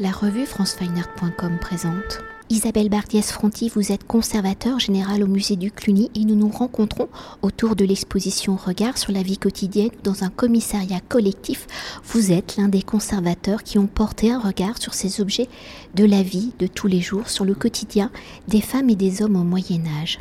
La revue francefineart.com présente. Isabelle Bardiès-Fronti, vous êtes conservateur général au musée du Cluny et nous nous rencontrons autour de l'exposition Regard sur la vie quotidienne dans un commissariat collectif. Vous êtes l'un des conservateurs qui ont porté un regard sur ces objets de la vie de tous les jours, sur le quotidien des femmes et des hommes au Moyen Âge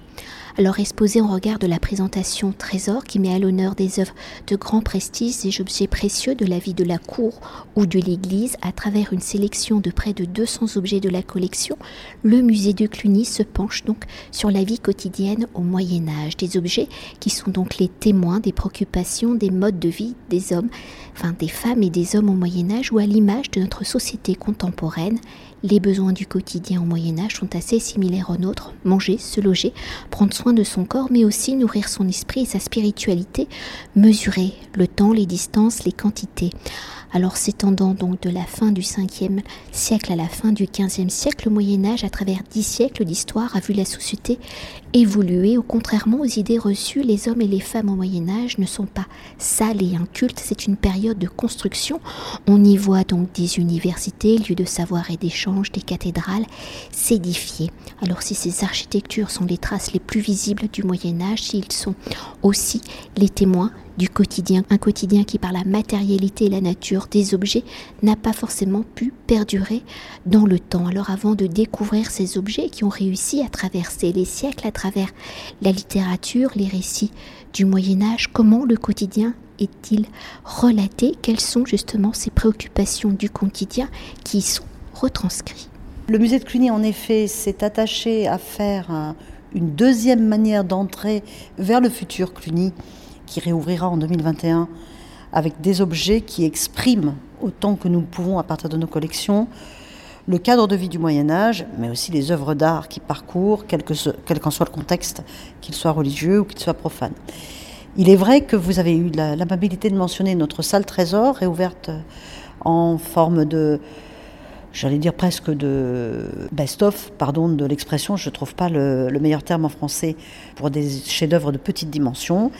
alors exposé en regard de la présentation Trésor qui met à l'honneur des œuvres de grand prestige, des objets précieux de la vie de la cour ou de l'église à travers une sélection de près de 200 objets de la collection, le musée de Cluny se penche donc sur la vie quotidienne au Moyen Âge, des objets qui sont donc les témoins des préoccupations, des modes de vie des hommes, enfin des femmes et des hommes au Moyen Âge ou à l'image de notre société contemporaine les besoins du quotidien au Moyen Âge sont assez similaires aux nôtres. Manger, se loger, prendre soin de son corps, mais aussi nourrir son esprit et sa spiritualité, mesurer le temps, les distances, les quantités. Alors s'étendant donc de la fin du 5e siècle à la fin du 15e siècle, le Moyen Âge, à travers dix siècles d'histoire, a vu la société évoluer. Au contrairement aux idées reçues, les hommes et les femmes au Moyen Âge ne sont pas sales et incultes, c'est une période de construction. On y voit donc des universités, lieux de savoir et d'échange, des cathédrales s'édifier. Alors si ces architectures sont les traces les plus visibles du Moyen Âge, s'ils sont aussi les témoins du quotidien, un quotidien qui par la matérialité et la nature des objets n'a pas forcément pu perdurer dans le temps. Alors avant de découvrir ces objets qui ont réussi à traverser les siècles, à travers la littérature, les récits du Moyen Âge, comment le quotidien est-il relaté? Quelles sont justement ces préoccupations du quotidien qui y sont retranscrites? Le musée de Cluny, en effet, s'est attaché à faire une deuxième manière d'entrer vers le futur Cluny qui réouvrira en 2021 avec des objets qui expriment autant que nous pouvons à partir de nos collections le cadre de vie du Moyen Âge, mais aussi les œuvres d'art qui parcourent, quel qu'en soit le contexte, qu'il soit religieux ou qu'il soit profane. Il est vrai que vous avez eu l'amabilité de mentionner notre salle trésor, réouverte en forme de, j'allais dire presque de best-of, pardon de l'expression, je ne trouve pas le, le, meilleur terme en français pour des chefs-d'œuvre de petite dimension.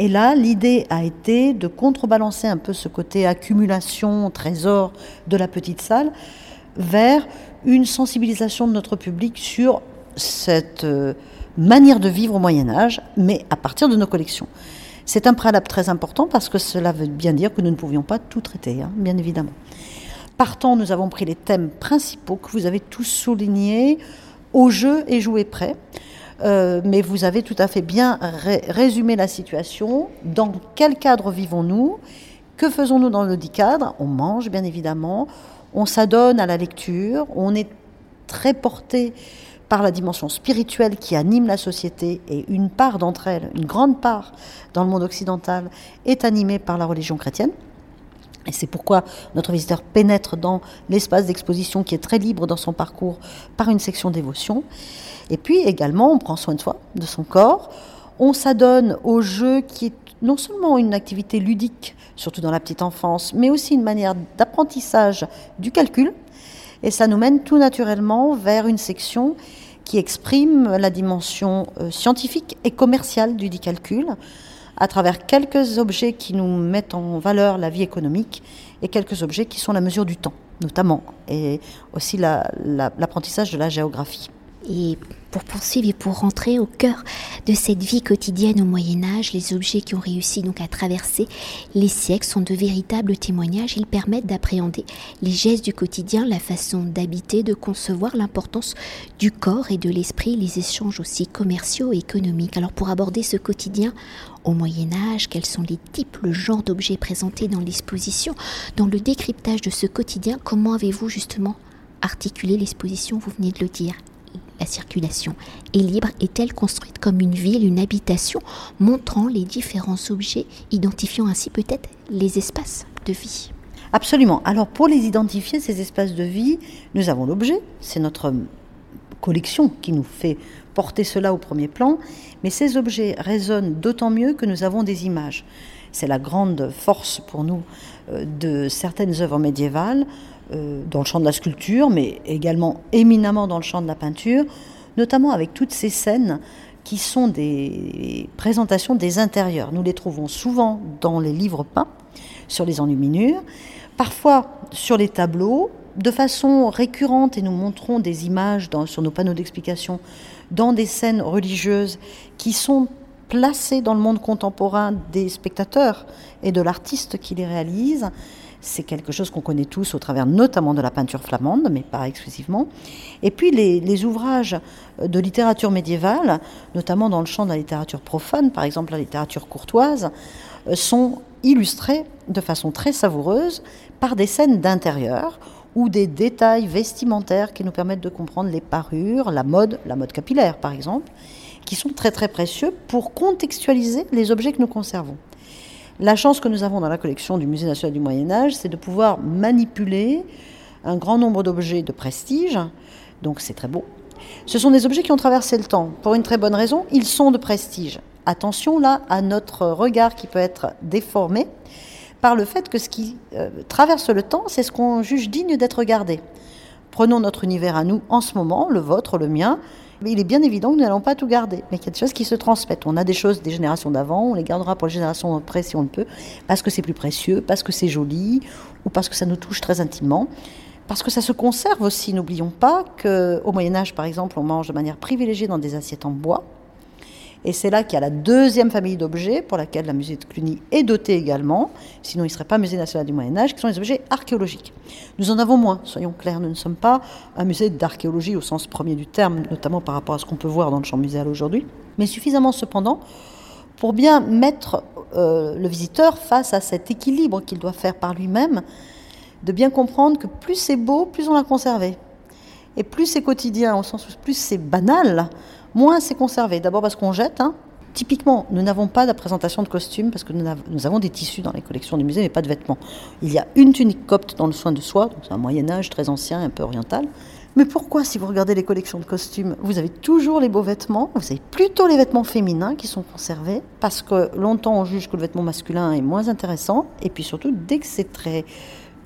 Et là, l'idée a été de contrebalancer un peu ce côté accumulation, trésor de la petite salle vers une sensibilisation de notre public sur cette euh, manière de vivre au Moyen Âge, mais à partir de nos collections. C'est un préalable très important parce que cela veut bien dire que nous ne pouvions pas tout traiter, hein, bien évidemment. Partant, nous avons pris les thèmes principaux que vous avez tous soulignés, au jeu et jouer prêt. Euh, mais vous avez tout à fait bien résumé la situation. Dans quel cadre vivons-nous? Que faisons-nous dans le dit cadre? On mange, bien évidemment. On s'adonne à la lecture. On est très porté par la dimension spirituelle qui anime la société et une part d'entre elles, une grande part dans le monde occidental, est animée par la religion chrétienne. Et c'est pourquoi notre visiteur pénètre dans l'espace d'exposition qui est très libre dans son parcours par une section dévotion. Et puis également, on prend soin de soi, de son corps. On s'adonne au jeu qui est non seulement une activité ludique, surtout dans la petite enfance, mais aussi une manière d'apprentissage du calcul. Et ça nous mène tout naturellement vers une section qui exprime la dimension euh, scientifique et commerciale du dit calcul à travers quelques objets qui nous mettent en valeur la vie économique et quelques objets qui sont la mesure du temps, notamment, et aussi l'apprentissage de la géographie. Et pour poursuivre et pour rentrer au cœur de cette vie quotidienne au Moyen Âge, les objets qui ont réussi donc à traverser les siècles sont de véritables témoignages. Ils permettent d'appréhender les gestes du quotidien, la façon d'habiter, de concevoir l'importance du corps et de l'esprit, les échanges aussi commerciaux et économiques. Alors pour aborder ce quotidien au Moyen Âge, quels sont les types, le genre d'objets présentés dans l'exposition, dans le décryptage de ce quotidien, comment avez-vous justement articulé l'exposition, vous venez de le dire la circulation est libre est-elle construite comme une ville, une habitation, montrant les différents objets, identifiant ainsi peut-être les espaces de vie Absolument. Alors pour les identifier, ces espaces de vie, nous avons l'objet, c'est notre collection qui nous fait porter cela au premier plan, mais ces objets résonnent d'autant mieux que nous avons des images. C'est la grande force pour nous euh, de certaines œuvres médiévales dans le champ de la sculpture, mais également éminemment dans le champ de la peinture, notamment avec toutes ces scènes qui sont des présentations des intérieurs. Nous les trouvons souvent dans les livres peints, sur les enluminures, parfois sur les tableaux de façon récurrente, et nous montrons des images sur nos panneaux d'explication, dans des scènes religieuses qui sont placées dans le monde contemporain des spectateurs et de l'artiste qui les réalise. C'est quelque chose qu'on connaît tous au travers notamment de la peinture flamande, mais pas exclusivement. Et puis les, ouvrages de littérature médiévale, notamment dans le champ de la littérature profane, par exemple la littérature courtoise, sont illustrés de façon très savoureuse par des scènes d'intérieur ou des détails vestimentaires qui nous permettent de comprendre les parures, la mode, la mode capillaire par exemple, qui sont très très précieux pour contextualiser les objets que nous conservons. La chance que nous avons dans la collection du Musée national du Moyen Âge, c'est de pouvoir manipuler un grand nombre d'objets de prestige, donc c'est très beau. Ce sont des objets qui ont traversé le temps, pour une très bonne raison, ils sont de prestige. Attention là à notre regard qui peut être déformé par le fait que ce qui euh, traverse le temps, c'est ce qu'on juge digne d'être regardé. Prenons notre univers à nous en ce moment, le vôtre, le mien. Mais il est bien évident que nous n'allons pas tout garder, mais qu'il y a des choses qui se transmettent. On a des choses des générations d'avant, on les gardera pour les générations après si on le peut, parce que c'est plus précieux, parce que c'est joli, ou parce que ça nous touche très intimement. Parce que ça se conserve aussi. N'oublions pas qu'au Moyen Âge, par exemple, on mange de manière privilégiée dans des assiettes en bois. Et c'est là qu'il y a la deuxième famille d'objets pour laquelle la musée de Cluny est dotée également, sinon il ne serait pas musée national du Moyen Âge, qui sont les objets archéologiques. Nous en avons moins, soyons clairs, nous ne sommes pas un musée d'archéologie au sens premier du terme, notamment par rapport à ce qu'on peut voir dans le champ muséal aujourd'hui, mais suffisamment cependant pour bien mettre euh, le visiteur face à cet équilibre qu'il doit faire par lui-même, de bien comprendre que plus c'est beau, plus on l'a conservé. Et plus c'est quotidien, au sens où plus c'est banal, moins c'est conservé. D'abord parce qu'on jette. Hein. Typiquement, nous n'avons pas de présentation de costumes parce que nous, avons des tissus dans les collections du musée, mais pas de vêtements. Il y a une tunique copte dans le soin de soi, c'est un Moyen Âge très ancien, un peu oriental. Mais pourquoi, si vous regardez les collections de costumes, vous avez toujours les beaux vêtements, vous avez plutôt les vêtements féminins qui sont conservés, parce que longtemps on juge que le vêtement masculin est moins intéressant, et puis surtout, dès que c'est très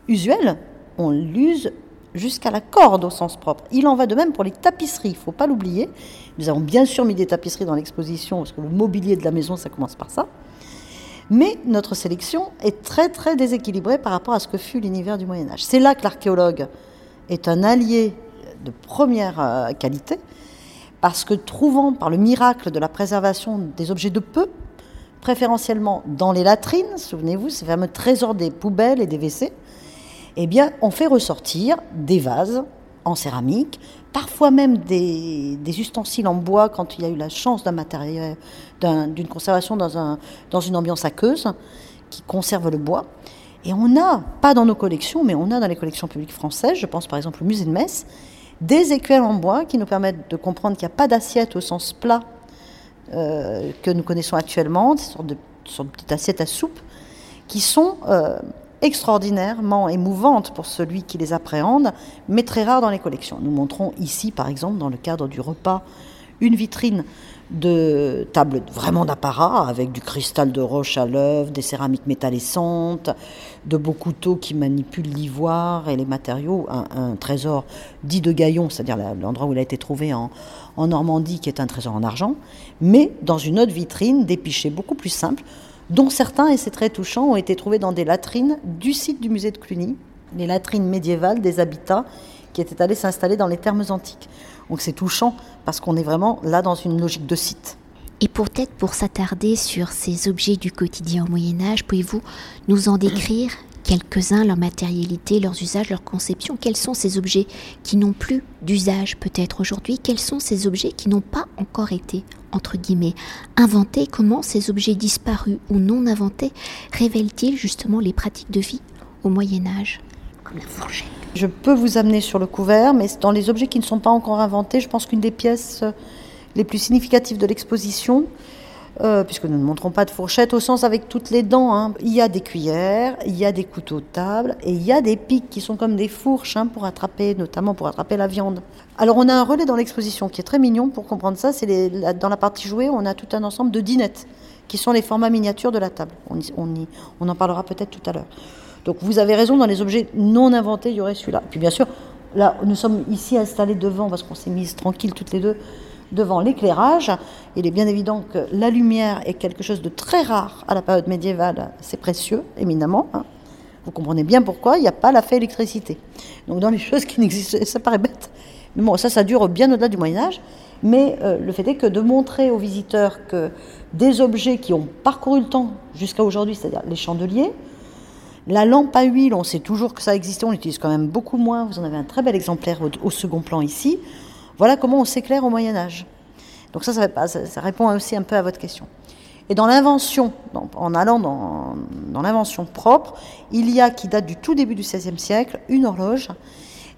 usuel, on l'use jusqu'à la corde au sens propre. Il en va de même pour les tapisseries, il ne faut pas l'oublier. Nous avons bien sûr mis des tapisseries dans l'exposition, parce que le mobilier de la maison, ça commence par ça. Mais notre sélection est très très déséquilibrée par rapport à ce que fut l'univers du Moyen Âge. C'est là que l'archéologue est un allié de première euh, qualité, parce que trouvant par le miracle de la préservation des objets de peu, préférentiellement dans les latrines, souvenez-vous, ces fameux trésors des poubelles et des WC, eh bien, on fait ressortir des vases en céramique, parfois même des, ustensiles en bois quand il y a eu la chance d'un matériel, d'une conservation dans, un, dans une ambiance aqueuse qui conserve le bois. Et on a, pas dans nos collections, mais on a dans les collections publiques françaises, je pense par exemple au musée de Metz, des écuelles en bois qui nous permettent de comprendre qu'il n'y a pas d'assiette au sens plat euh, que nous connaissons actuellement, des sortes de, petites assiettes à soupe, qui sont euh, extraordinairement émouvantes pour celui qui les appréhende, mais très rares dans les collections. Nous montrons ici, par exemple, dans le cadre du repas, une vitrine de tables vraiment d'apparat, avec du cristal de roche à l'œuvre, des céramiques métallescentes, de beaux couteaux qui manipulent l'ivoire et les matériaux, un, trésor dit de Gaillon, c'est-à-dire l'endroit où il a été trouvé en, en Normandie, qui est un trésor en argent, mais dans une autre vitrine, des beaucoup plus simples, dont certains, et c'est très touchant, ont été trouvés dans des latrines du site du musée de Cluny, les latrines médiévales des habitats qui étaient allés s'installer dans les thermes antiques. Donc c'est touchant parce qu'on est vraiment là dans une logique de site. Et peut-être pour s'attarder sur ces objets du quotidien au Moyen Âge, pouvez-vous nous en décrire quelques-uns, leur matérialité, leurs usages, leur conception Quels sont ces objets qui n'ont plus d'usage peut-être aujourd'hui? Quels sont ces objets qui n'ont pas encore été entre guillemets, inventés, comment ces objets disparus ou non inventés révèlent-ils justement les pratiques de vie au Moyen Âge, Je peux vous amener sur le couvert, mais dans les objets qui ne sont pas encore inventés, je pense qu'une des pièces les plus significatives de l'exposition, euh, puisque nous ne montrons pas de fourchette au sens avec toutes les dents. Hein. Il y a des cuillères, il y a des couteaux de table et il y a des pics qui sont comme des fourches hein, pour attraper, notamment pour attraper la viande. Alors on a un relais dans l'exposition qui est très mignon pour comprendre ça. C'est dans la partie jouée, on a tout un ensemble de dinettes qui sont les formats miniatures de la table. On, on en parlera peut-être tout à l'heure. Donc vous avez raison, dans les objets non inventés, il y aurait celui-là. Puis bien sûr, là, nous sommes ici installés devant parce qu'on s'est mises tranquilles toutes les deux devant l'éclairage. Il est bien évident que la lumière est quelque chose de très rare à la période médiévale, c'est précieux, éminemment. Hein. Vous comprenez bien pourquoi il n'y a pas la fée électricité. Donc dans les choses qui n'existent, ça paraît bête. Mais bon, ça, ça dure bien au-delà du Moyen Âge. Mais euh, le fait est que de montrer aux visiteurs que des objets qui ont parcouru le temps jusqu'à aujourd'hui, c'est-à-dire les chandeliers, la lampe à huile, on sait toujours que ça existait, on l'utilise quand même beaucoup moins. Vous en avez un très bel exemplaire au, second plan ici. Voilà comment on s'éclaire au Moyen Âge. Donc ça ça, répond aussi un peu à votre question. Et dans l'invention, en allant dans, l'invention propre, il y a, qui date du tout début du XVIe siècle, une horloge.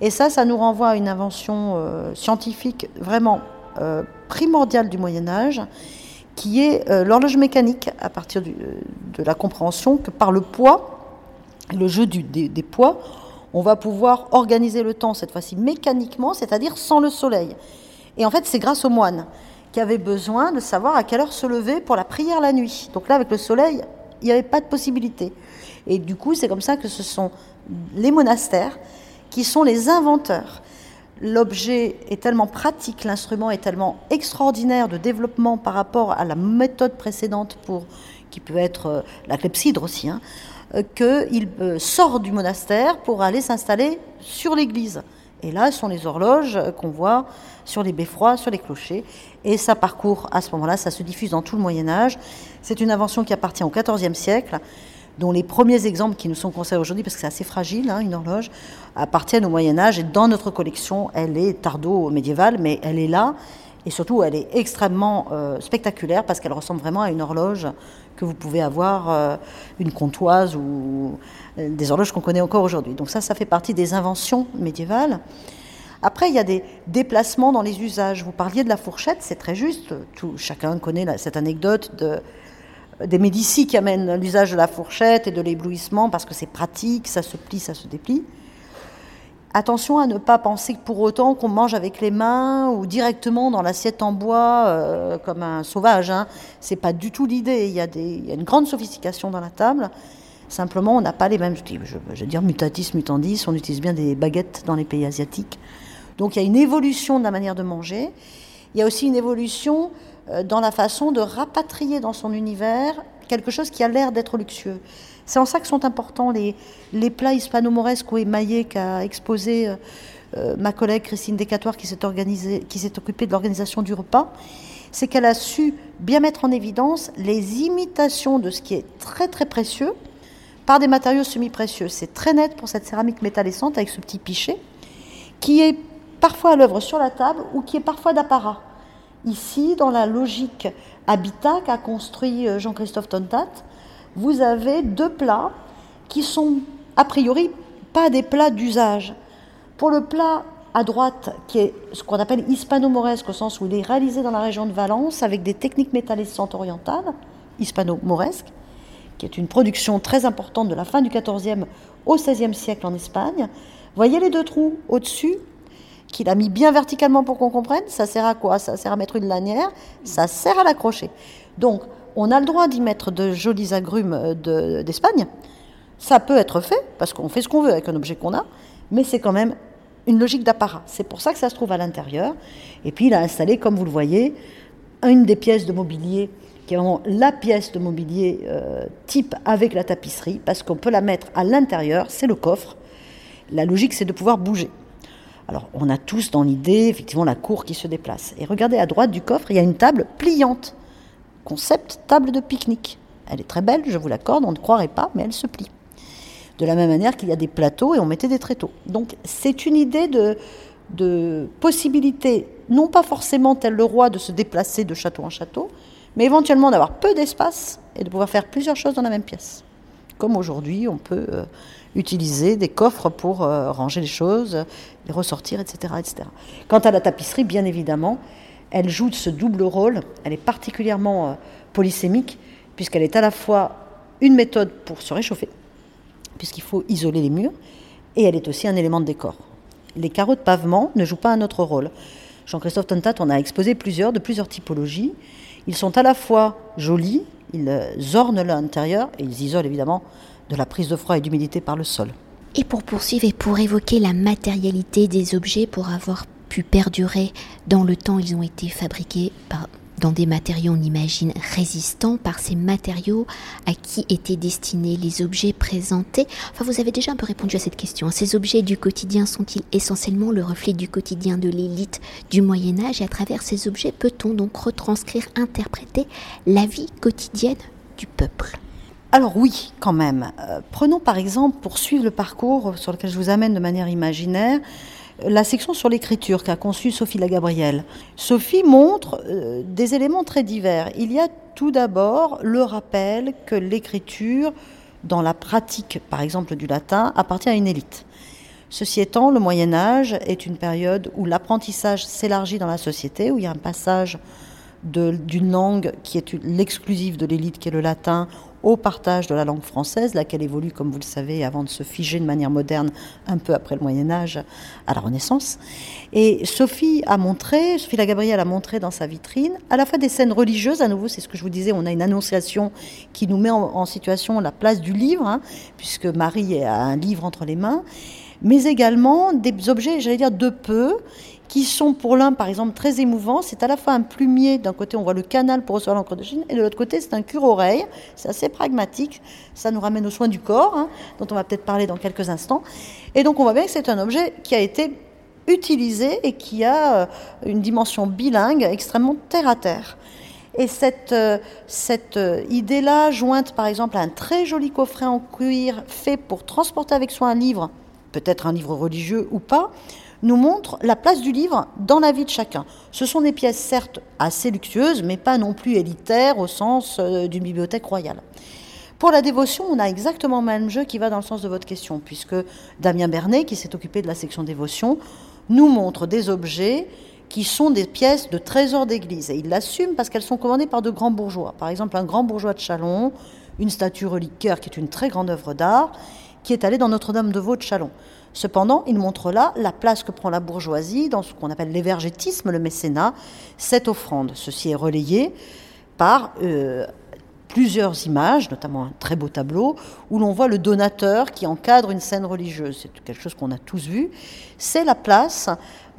Et ça, ça nous renvoie à une invention euh, scientifique vraiment euh, primordiale du Moyen Âge, qui est euh, l'horloge mécanique, à partir de la compréhension que par le poids, le jeu des, poids, on va pouvoir organiser le temps, cette fois-ci mécaniquement, c'est-à-dire sans le soleil. Et en fait, c'est grâce aux moines qui avaient besoin de savoir à quelle heure se lever pour la prière la nuit. Donc là, avec le soleil, il n'y avait pas de possibilité. Et du coup, c'est comme ça que ce sont les monastères qui sont les inventeurs. L'objet est tellement pratique, l'instrument est tellement extraordinaire de développement par rapport à la méthode précédente pour qui peut être euh, la clepsydre aussi, hein, qu'il euh, sort du monastère pour aller s'installer sur l'église. Et là, ce sont les horloges qu'on voit sur les beffrois, sur les clochers. Et ça parcourt à ce moment-là, ça se diffuse dans tout le Moyen Âge. C'est une invention qui appartient au XIVe siècle, dont les premiers exemples qui nous sont conservés aujourd'hui, parce que c'est assez fragile, hein, une horloge, appartiennent au Moyen Âge. Et dans notre collection, elle est tardo-médiévale, mais elle est là. Et surtout, elle est extrêmement euh, spectaculaire parce qu'elle ressemble vraiment à une horloge que vous pouvez avoir, euh, une comptoise ou euh, des horloges qu'on connaît encore aujourd'hui. Donc ça, ça fait partie des inventions médiévales. Après, il y a des déplacements dans les usages. Vous parliez de la fourchette, c'est très juste. Tout, chacun connaît cette anecdote de, des Médicis qui amènent l'usage de la fourchette et de l'éblouissement parce que c'est pratique, ça se plie, ça se déplie. Attention à ne pas penser pour autant qu'on mange avec les mains ou directement dans l'assiette en bois euh, comme un sauvage. Hein. C'est pas du tout l'idée. Il, y a une grande sophistication dans la table. Simplement, on n'a pas les mêmes je, veux dire mutatis mutandis. On utilise bien des baguettes dans les pays asiatiques. Donc il y a une évolution de la manière de manger. Il y a aussi une évolution euh, dans la façon de rapatrier dans son univers quelque chose qui a l'air d'être luxueux. C'est en ça que sont importants les, les plats hispano-mauresques ou émaillés qu'a exposé euh, euh, ma collègue Christine Decatoire qui s'est, occupée de l'organisation du repas. C'est qu'elle a su bien mettre en évidence les imitations de ce qui est très très précieux par des matériaux semi-précieux. C'est très net pour cette céramique métallescente avec ce petit pichet qui est parfois à l'œuvre sur la table ou qui est parfois d'apparat. Ici, dans la logique habitat qu'a construit euh, Jean-Christophe Tontat, vous avez deux plats qui sont a priori pas des plats d'usage. Pour le plat à droite, qui est ce qu'on appelle hispano-mauresque, au sens où il est réalisé dans la région de Valence avec des techniques métallescentes orientales, hispano-mauresque, qui est une production très importante de la fin du XIVe au XVIe siècle en Espagne. Voyez les deux trous au-dessus qu'il a mis bien verticalement pour qu'on comprenne. Ça sert à quoi? Ça sert à mettre une lanière, ça sert à l'accrocher. Donc, on a le droit d'y mettre de jolis agrumes euh, d'Espagne. ça peut être fait, parce qu'on fait ce qu'on veut avec un objet qu'on a, mais c'est quand même une logique d'apparat. C'est pour ça que ça se trouve à l'intérieur. Et puis il a installé, comme vous le voyez, une des pièces de mobilier, qui est vraiment la pièce de mobilier euh, type avec la tapisserie, parce qu'on peut la mettre à l'intérieur, c'est le coffre. La logique, c'est de pouvoir bouger. Alors, on a tous dans l'idée, effectivement, la cour qui se déplace. Et regardez à droite du coffre, il y a une table pliante concept table de pique-nique. Elle est très belle, je vous l'accorde, on ne croirait pas, mais elle se plie. De la même manière qu'il y a des plateaux et on mettait des tréteaux. Donc c'est une idée de, de possibilité, non pas forcément tel le roi de se déplacer de château en château, mais éventuellement d'avoir peu d'espace et de pouvoir faire plusieurs choses dans la même pièce. Comme aujourd'hui, on peut euh, utiliser des coffres pour euh, ranger les choses, les ressortir, etc., etc. Quant à la tapisserie, bien évidemment, elle joue ce double rôle. Elle est particulièrement euh, polysémique, puisqu'elle est à la fois une méthode pour se réchauffer, puisqu'il faut isoler les murs, et elle est aussi un élément de décor. Les carreaux de pavement ne jouent pas un autre rôle. Jean-Christophe Tontat en a exposé plusieurs, de plusieurs typologies. Ils sont à la fois jolis, ils euh, ornent l'intérieur, et ils isolent évidemment de la prise de froid et d'humidité par le sol. Et pour poursuivre et pour évoquer la matérialité des objets, pour avoir pu perdurer dans le temps. Ils ont été fabriqués par dans des matériaux, on imagine, résistants par ces matériaux à qui étaient destinés les objets présentés Enfin, vous avez déjà un peu répondu à cette question. Ces objets du quotidien sont-ils essentiellement le reflet du quotidien de l'élite du Moyen Âge? Et à travers ces objets, peut-on donc retranscrire, interpréter la vie quotidienne du peuple? Alors oui, quand même. Euh, prenons par exemple, pour suivre le parcours sur lequel je vous amène de manière imaginaire, la section sur l'écriture qu'a conçue Sophie Lagabrielle. Sophie montre euh, des éléments très divers. Il y a tout d'abord le rappel que l'écriture, dans la pratique par exemple du latin, appartient à une élite. Ceci étant, le Moyen Âge est une période où l'apprentissage s'élargit dans la société, où il y a un passage d'une langue qui est l'exclusive de l'élite, qui est le latin, au partage de la langue française, laquelle évolue, comme vous le savez, avant de se figer de manière moderne, un peu après le Moyen Âge, à la Renaissance. Et Sophie a montré, Sophie la Gabrielle a montré dans sa vitrine, à la fois des scènes religieuses, à nouveau, c'est ce que je vous disais, on a une annonciation qui nous met en, situation la place du livre, hein, puisque Marie a un livre entre les mains, mais également des objets, j'allais dire, de peu, qui sont pour l'un, par exemple, très émouvants. C'est à la fois un plumier, d'un côté on voit le canal pour recevoir l'encre de Chine, et de l'autre côté c'est un cure-oreille. C'est assez pragmatique, ça nous ramène aux soins du corps, hein, dont on va peut-être parler dans quelques instants. Et donc on voit bien que c'est un objet qui a été utilisé et qui a euh, une dimension bilingue extrêmement terre-à-terre. Et cette, euh, cette euh, idée-là, jointe par exemple à un très joli coffret en cuir fait pour transporter avec soi un livre, peut-être un livre religieux ou pas, nous montre la place du livre dans la vie de chacun. Ce sont des pièces certes assez luxueuses, mais pas non plus élitaires au sens euh, d'une bibliothèque royale. Pour la dévotion, on a exactement le même jeu qui va dans le sens de votre question, puisque Damien Bernet, qui s'est occupé de la section dévotion, nous montre des objets qui sont des pièces de trésors d'église. Et il l'assume parce qu'elles sont commandées par de grands bourgeois. Par exemple, un grand bourgeois de Chalon, une statue reliquaire qui est une très grande œuvre d'art, qui est allée dans Notre-Dame de Vaux de Chalon. Cependant, il montre là la place que prend la bourgeoisie dans ce qu'on appelle l'évergétisme, le mécénat, cette offrande. Ceci est relayé par euh, plusieurs images, notamment un très beau tableau, où l'on voit le donateur qui encadre une scène religieuse. C'est quelque chose qu'on a tous vu. C'est la place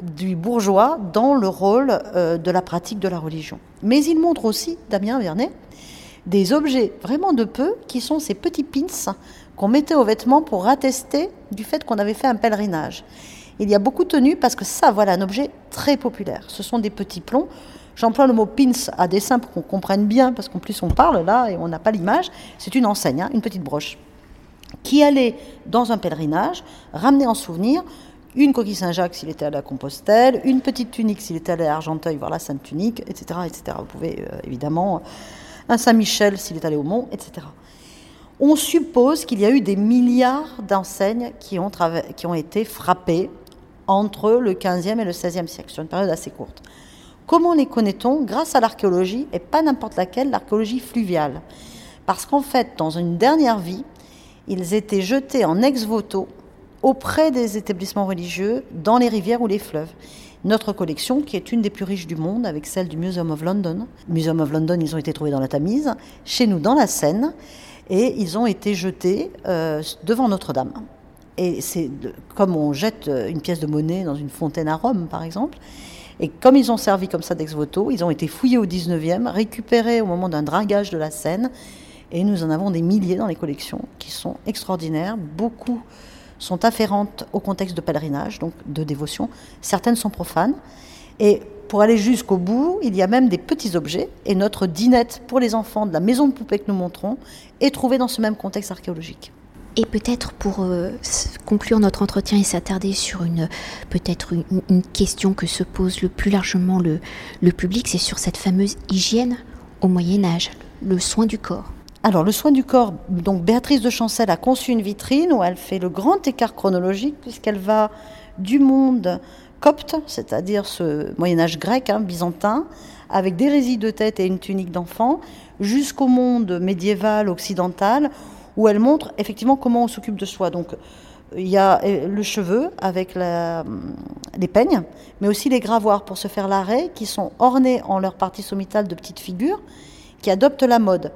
du bourgeois dans le rôle euh, de la pratique de la religion. Mais il montre aussi, Damien Vernet, des objets vraiment de peu, qui sont ces petits pins qu'on mettait aux vêtements pour attester du fait qu'on avait fait un pèlerinage. Il y a beaucoup de tenues parce que ça, voilà, un objet très populaire. Ce sont des petits plombs. J'emploie le mot pins à dessin pour qu'on comprenne bien, parce qu'en plus on parle là et on n'a pas l'image. C'est une enseigne, hein, une petite broche, qui allait dans un pèlerinage ramener en souvenir une coquille Saint-Jacques s'il était à la Compostelle, une petite tunique s'il était allé à Argenteuil voir la Sainte Tunique, etc. etc. Vous pouvez euh, évidemment un Saint-Michel s'il est allé au Mont, etc on suppose qu'il y a eu des milliards d'enseignes qui ont, été frappées entre le 15e et le 16e siècle, sur une période assez courte. Comment les connaît-on? Grâce à l'archéologie, et pas n'importe laquelle, l'archéologie fluviale. Parce qu'en fait, dans une dernière vie, ils étaient jetés en ex-voto auprès des établissements religieux, dans les rivières ou les fleuves. Notre collection, qui est une des plus riches du monde, avec celle du Museum of London. Museum of London, ils ont été trouvés dans la Tamise. Chez nous, dans la Seine, et ils ont été jetés euh, devant Notre-Dame. Et c'est comme on jette euh, une pièce de monnaie dans une fontaine à Rome, par exemple. Et comme ils ont servi comme ça d'ex-voto, ils ont été fouillés au 19e, récupérés au moment d'un dragage de la Seine. Et nous en avons des milliers dans les collections qui sont extraordinaires. Beaucoup sont afférentes au contexte de pèlerinage, donc de dévotion. Certaines sont profanes. Et pour aller jusqu'au bout, il y a même des petits objets, et notre dinette pour les enfants de la maison de poupée que nous montrons est trouvée dans ce même contexte archéologique. Et peut-être pour euh, conclure notre entretien et s'attarder sur une peut-être une, question que se pose le plus largement le, le public, c'est sur cette fameuse hygiène au Moyen Âge, le soin du corps. Alors le soin du corps, donc Béatrice de Chancel a conçu une vitrine où elle fait le grand écart chronologique puisqu'elle va du monde copte, c'est-à-dire ce Moyen Âge grec, hein, byzantin, avec des résidus de tête et une tunique d'enfant, jusqu'au monde médiéval occidental, où elle montre effectivement comment on s'occupe de soi. Donc il y a euh, le cheveu avec les peignes, mais aussi les gravoirs pour se faire l'arrêt, qui sont ornés en leur partie sommitale de petites figures, qui adoptent la mode.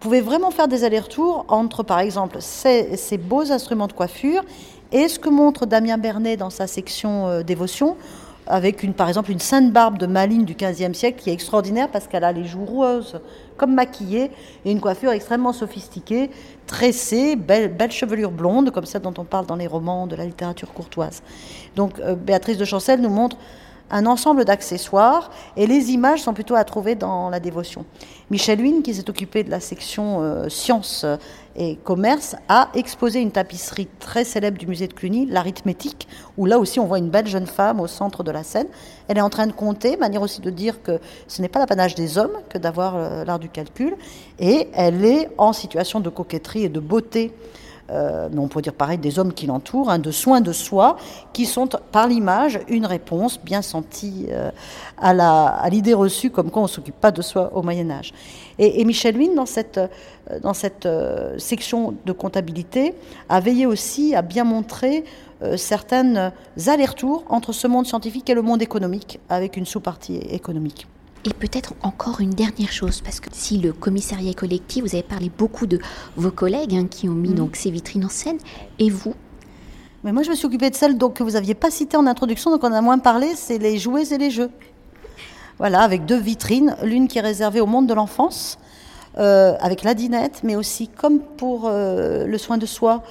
Vous pouvez vraiment faire des allers-retours entre, par exemple, ces beaux instruments de coiffure et ce que montre Damien Bernet dans sa section euh, dévotion, avec par exemple une sainte barbe de Malines du XVe siècle qui est extraordinaire parce qu'elle a les joues roses comme maquillées et une coiffure extrêmement sophistiquée, tressée, belle, belle chevelure blonde comme celle dont on parle dans les romans de la littérature courtoise. Donc euh, Béatrice de Chancel nous montre un ensemble d'accessoires et les images sont plutôt à trouver dans la dévotion. Michel Huynh, qui s'est occupé de la section euh, sciences et commerce, a exposé une tapisserie très célèbre du musée de Cluny, l'arithmétique, où là aussi on voit une belle jeune femme au centre de la scène. Elle est en train de compter, manière aussi de dire que ce n'est pas l'apanage des hommes que d'avoir euh, l'art du calcul, et elle est en situation de coquetterie et de beauté euh, mais on peut dire pareil des hommes qui l'entourent, hein, de soins de soi, qui sont par l'image une réponse bien sentie euh, à l'idée reçue comme quoi on ne s'occupe pas de soi au Moyen Âge. Et, Michel Huynh, dans cette, euh, dans cette section de comptabilité, a veillé aussi à bien montrer certains allers-retours entre ce monde scientifique et le monde économique, avec une sous-partie économique. Et peut-être encore une dernière chose, parce que si le commissariat collectif, vous avez parlé beaucoup de vos collègues hein, qui ont mis mm. donc ces vitrines en scène, et vous Mais moi, je me suis occupée de celle donc, que vous n'aviez pas citée en introduction, donc on a moins parlé, c'est les jouets et les jeux. Voilà, avec deux vitrines, l'une qui est réservée au monde de l'enfance, euh, avec la dinette, mais aussi comme pour euh, le soin de soi,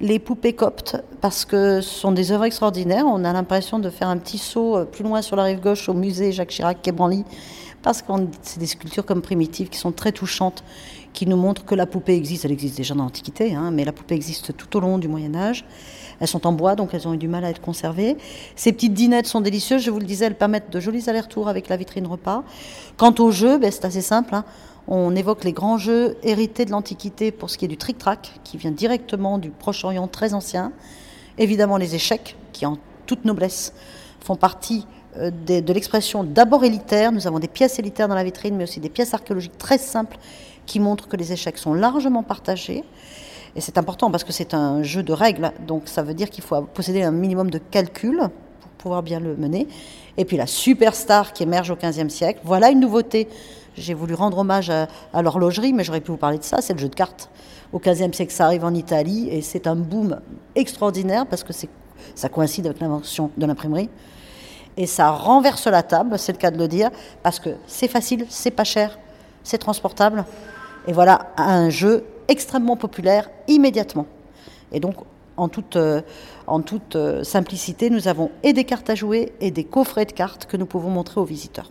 les poupées coptes, parce que ce sont des œuvres extraordinaires. On a l'impression de faire un petit saut euh, plus loin sur la rive gauche au musée Jacques Chirac, Quai parce que c'est des sculptures comme primitives qui sont très touchantes, qui nous montrent que la poupée existe. Elle existe déjà dans l'Antiquité, hein, mais la poupée existe tout au long du Moyen Âge. Elles sont en bois, donc elles ont eu du mal à être conservées. Ces petites dinettes sont délicieuses, je vous le disais, elles permettent de jolis allers-retours avec la vitrine repas. Quant au jeu, ben, c'est assez simple. Hein. On évoque les grands jeux hérités de l'Antiquité pour ce qui est du tric-trac, qui vient directement du Proche-Orient très ancien. Évidemment, les échecs, qui en toute noblesse font partie euh, de, l'expression d'abord élitaire. Nous avons des pièces élitaires dans la vitrine, mais aussi des pièces archéologiques très simples qui montrent que les échecs sont largement partagés. Et c'est important parce que c'est un jeu de règles, donc ça veut dire qu'il faut posséder un minimum de calcul pour pouvoir bien le mener. Et puis la superstar qui émerge au XVe siècle, voilà une nouveauté j'ai voulu rendre hommage à, l'horlogerie, mais j'aurais pu vous parler de ça, c'est le jeu de cartes. Au XVe siècle, ça arrive en Italie et c'est un boom extraordinaire parce que ça coïncide avec l'invention de l'imprimerie. Et ça renverse la table, c'est le cas de le dire, parce que c'est facile, c'est pas cher, c'est transportable. Et voilà un jeu extrêmement populaire immédiatement. Et donc, en toute, euh, euh, simplicité, nous avons et des cartes à jouer et des coffrets de cartes que nous pouvons montrer aux visiteurs.